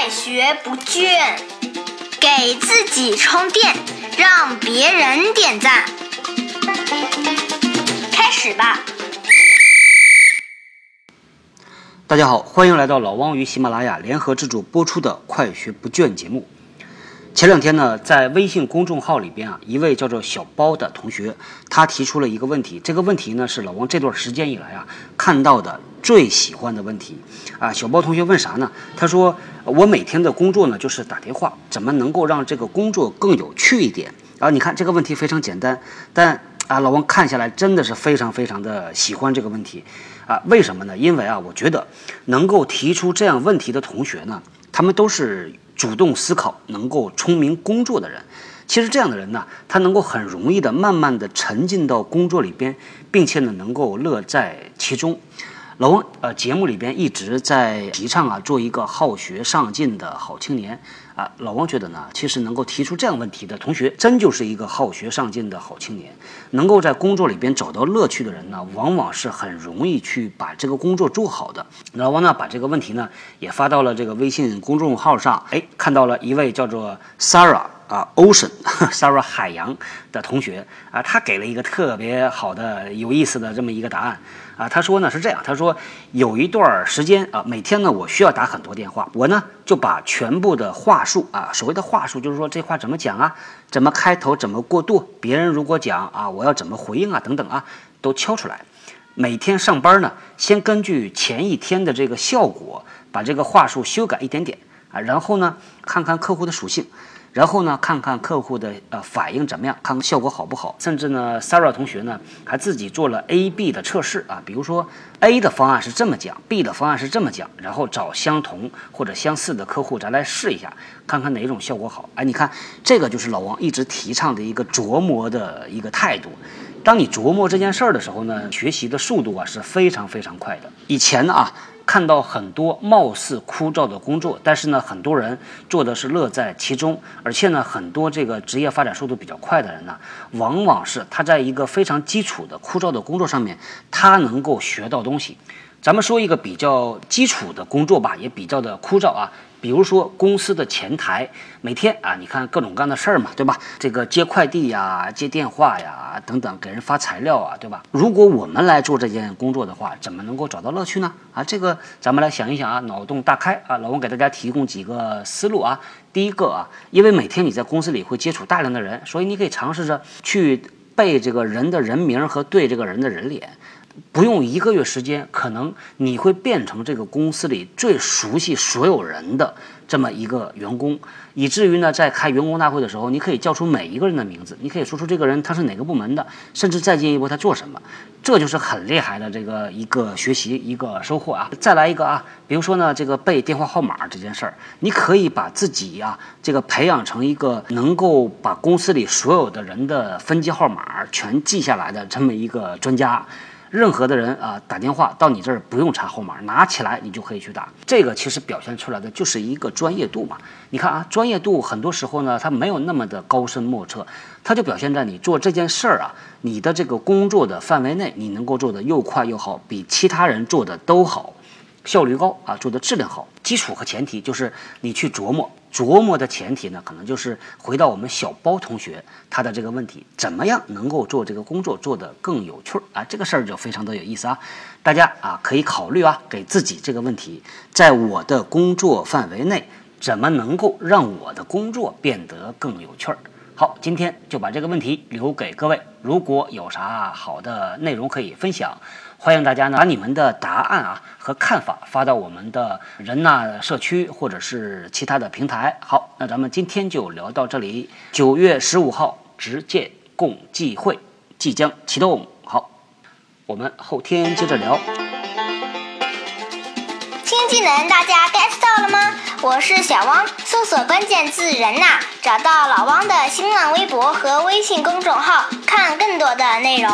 快学不倦，给自己充电，让别人点赞。开始吧！大家好，欢迎来到老汪与喜马拉雅联合制作播出的《快学不倦》节目。前两天呢，在微信公众号里边啊，一位叫做小包的同学，他提出了一个问题。这个问题呢，是老王这段时间以来啊看到的最喜欢的问题啊。小包同学问啥呢？他说：“我每天的工作呢，就是打电话，怎么能够让这个工作更有趣一点？”啊，你看这个问题非常简单，但啊，老王看下来真的是非常非常的喜欢这个问题啊。为什么呢？因为啊，我觉得能够提出这样问题的同学呢，他们都是。主动思考、能够聪明工作的人，其实这样的人呢，他能够很容易的、慢慢的沉浸到工作里边，并且呢，能够乐在其中。老王，呃，节目里边一直在提倡啊，做一个好学上进的好青年啊。老王觉得呢，其实能够提出这样问题的同学，真就是一个好学上进的好青年。能够在工作里边找到乐趣的人呢，往往是很容易去把这个工作做好的。老王呢，把这个问题呢，也发到了这个微信公众号上。哎，看到了一位叫做 Sarah 啊，Ocean，Sarah 海洋的同学啊，他给了一个特别好的、有意思的这么一个答案。啊，他说呢是这样，他说有一段时间啊，每天呢我需要打很多电话，我呢就把全部的话术啊，所谓的话术就是说这话怎么讲啊，怎么开头，怎么过渡，别人如果讲啊，我要怎么回应啊，等等啊，都敲出来。每天上班呢，先根据前一天的这个效果，把这个话术修改一点点啊，然后呢看看客户的属性。然后呢，看看客户的呃反应怎么样，看看效果好不好。甚至呢，Sarah 同学呢还自己做了 A、B 的测试啊，比如说 A 的方案是这么讲，B 的方案是这么讲，然后找相同或者相似的客户，咱来试一下，看看哪种效果好。哎，你看这个就是老王一直提倡的一个琢磨的一个态度。当你琢磨这件事儿的时候呢，学习的速度啊是非常非常快的。以前呢啊。看到很多貌似枯燥的工作，但是呢，很多人做的是乐在其中，而且呢，很多这个职业发展速度比较快的人呢，往往是他在一个非常基础的枯燥的工作上面，他能够学到东西。咱们说一个比较基础的工作吧，也比较的枯燥啊。比如说公司的前台，每天啊，你看各种各样的事儿嘛，对吧？这个接快递呀、接电话呀等等，给人发材料啊，对吧？如果我们来做这件工作的话，怎么能够找到乐趣呢？啊，这个咱们来想一想啊，脑洞大开啊！老王给大家提供几个思路啊。第一个啊，因为每天你在公司里会接触大量的人，所以你可以尝试着去背这个人的人名和对这个人的人脸。不用一个月时间，可能你会变成这个公司里最熟悉所有人的这么一个员工，以至于呢，在开员工大会的时候，你可以叫出每一个人的名字，你可以说出这个人他是哪个部门的，甚至再进一步他做什么，这就是很厉害的这个一个学习一个收获啊。再来一个啊，比如说呢，这个背电话号码这件事儿，你可以把自己啊这个培养成一个能够把公司里所有的人的分机号码全记下来的这么一个专家。任何的人啊，打电话到你这儿不用查号码，拿起来你就可以去打。这个其实表现出来的就是一个专业度嘛。你看啊，专业度很多时候呢，它没有那么的高深莫测，它就表现在你做这件事儿啊，你的这个工作的范围内，你能够做的又快又好，比其他人做的都好。效率高啊，做的质量好。基础和前提就是你去琢磨，琢磨的前提呢，可能就是回到我们小包同学他的这个问题，怎么样能够做这个工作做得更有趣儿啊？这个事儿就非常的有意思啊。大家啊可以考虑啊，给自己这个问题，在我的工作范围内，怎么能够让我的工作变得更有趣儿？好，今天就把这个问题留给各位，如果有啥好的内容可以分享。欢迎大家呢把你们的答案啊和看法发到我们的人呐社区或者是其他的平台。好，那咱们今天就聊到这里。九月十五号直见共济会即将启动。好，我们后天接着聊。新技能大家 get 到了吗？我是小汪，搜索关键字“人呐”，找到老汪的新浪微博和微信公众号，看更多的内容。